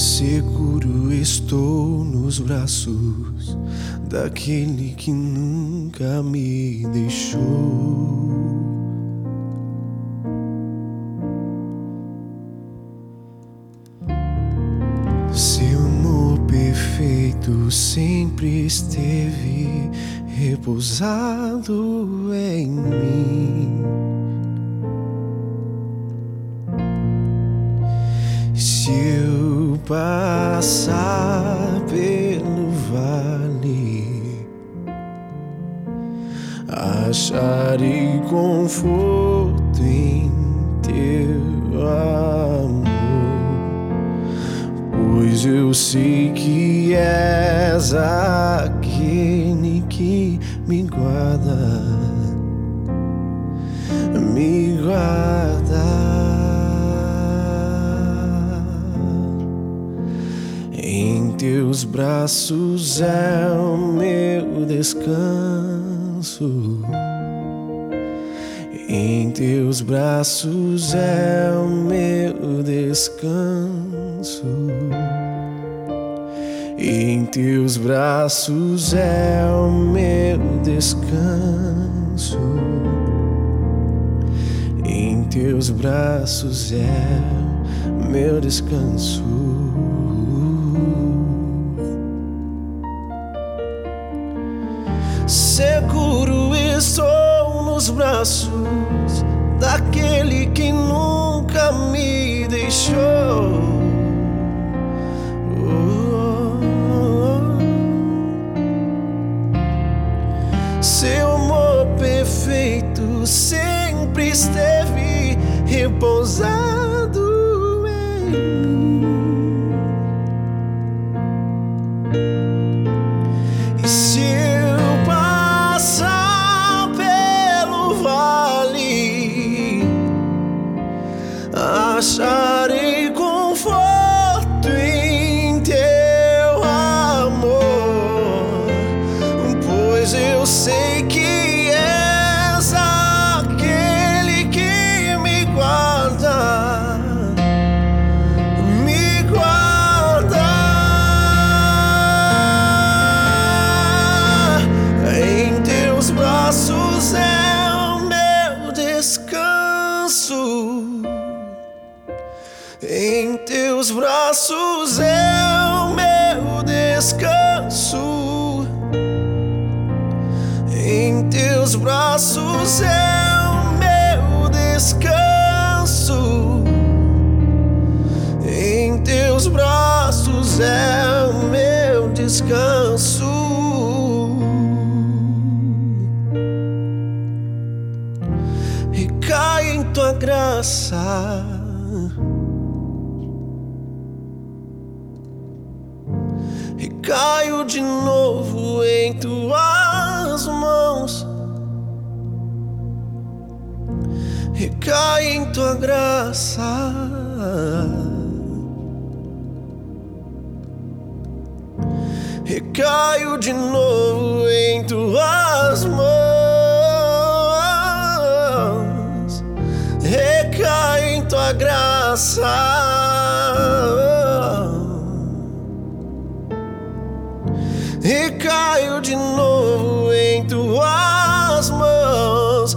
Seguro estou nos braços daquele que nunca me deixou. Seu amor perfeito sempre esteve repousado em mim. Se passar pelo vale, acharei conforto em teu amor, pois eu sei que és aquele que me guarda, me guarda. Teus braços é o meu descanso. Em teus braços é o meu descanso. Em teus braços é o meu descanso. Em teus braços é meu descanso. Nos braços daquele que nunca me deixou. Seu amor perfeito sempre esteve repousado sei que és aquele que me guarda, me guarda. Em teus braços é o meu descanso. Em teus braços é braços é o meu descanso. Em teus braços é o meu descanso. Recai em tua graça. Recaio de novo em tuas Recai em tua graça. Recaio de novo em tuas mãos. Recai em tua graça. Recaio de novo em tuas mãos.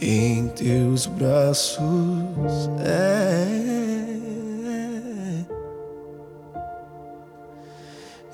Em teus braços é.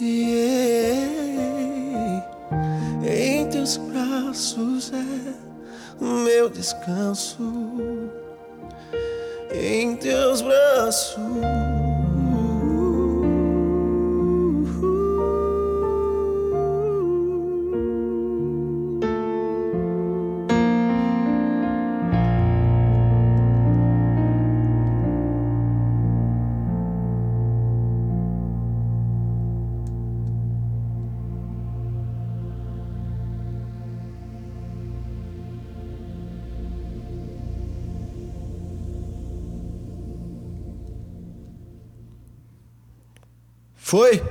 Yeah. Em teus braços é meu descanso. Em teus braços. Foi?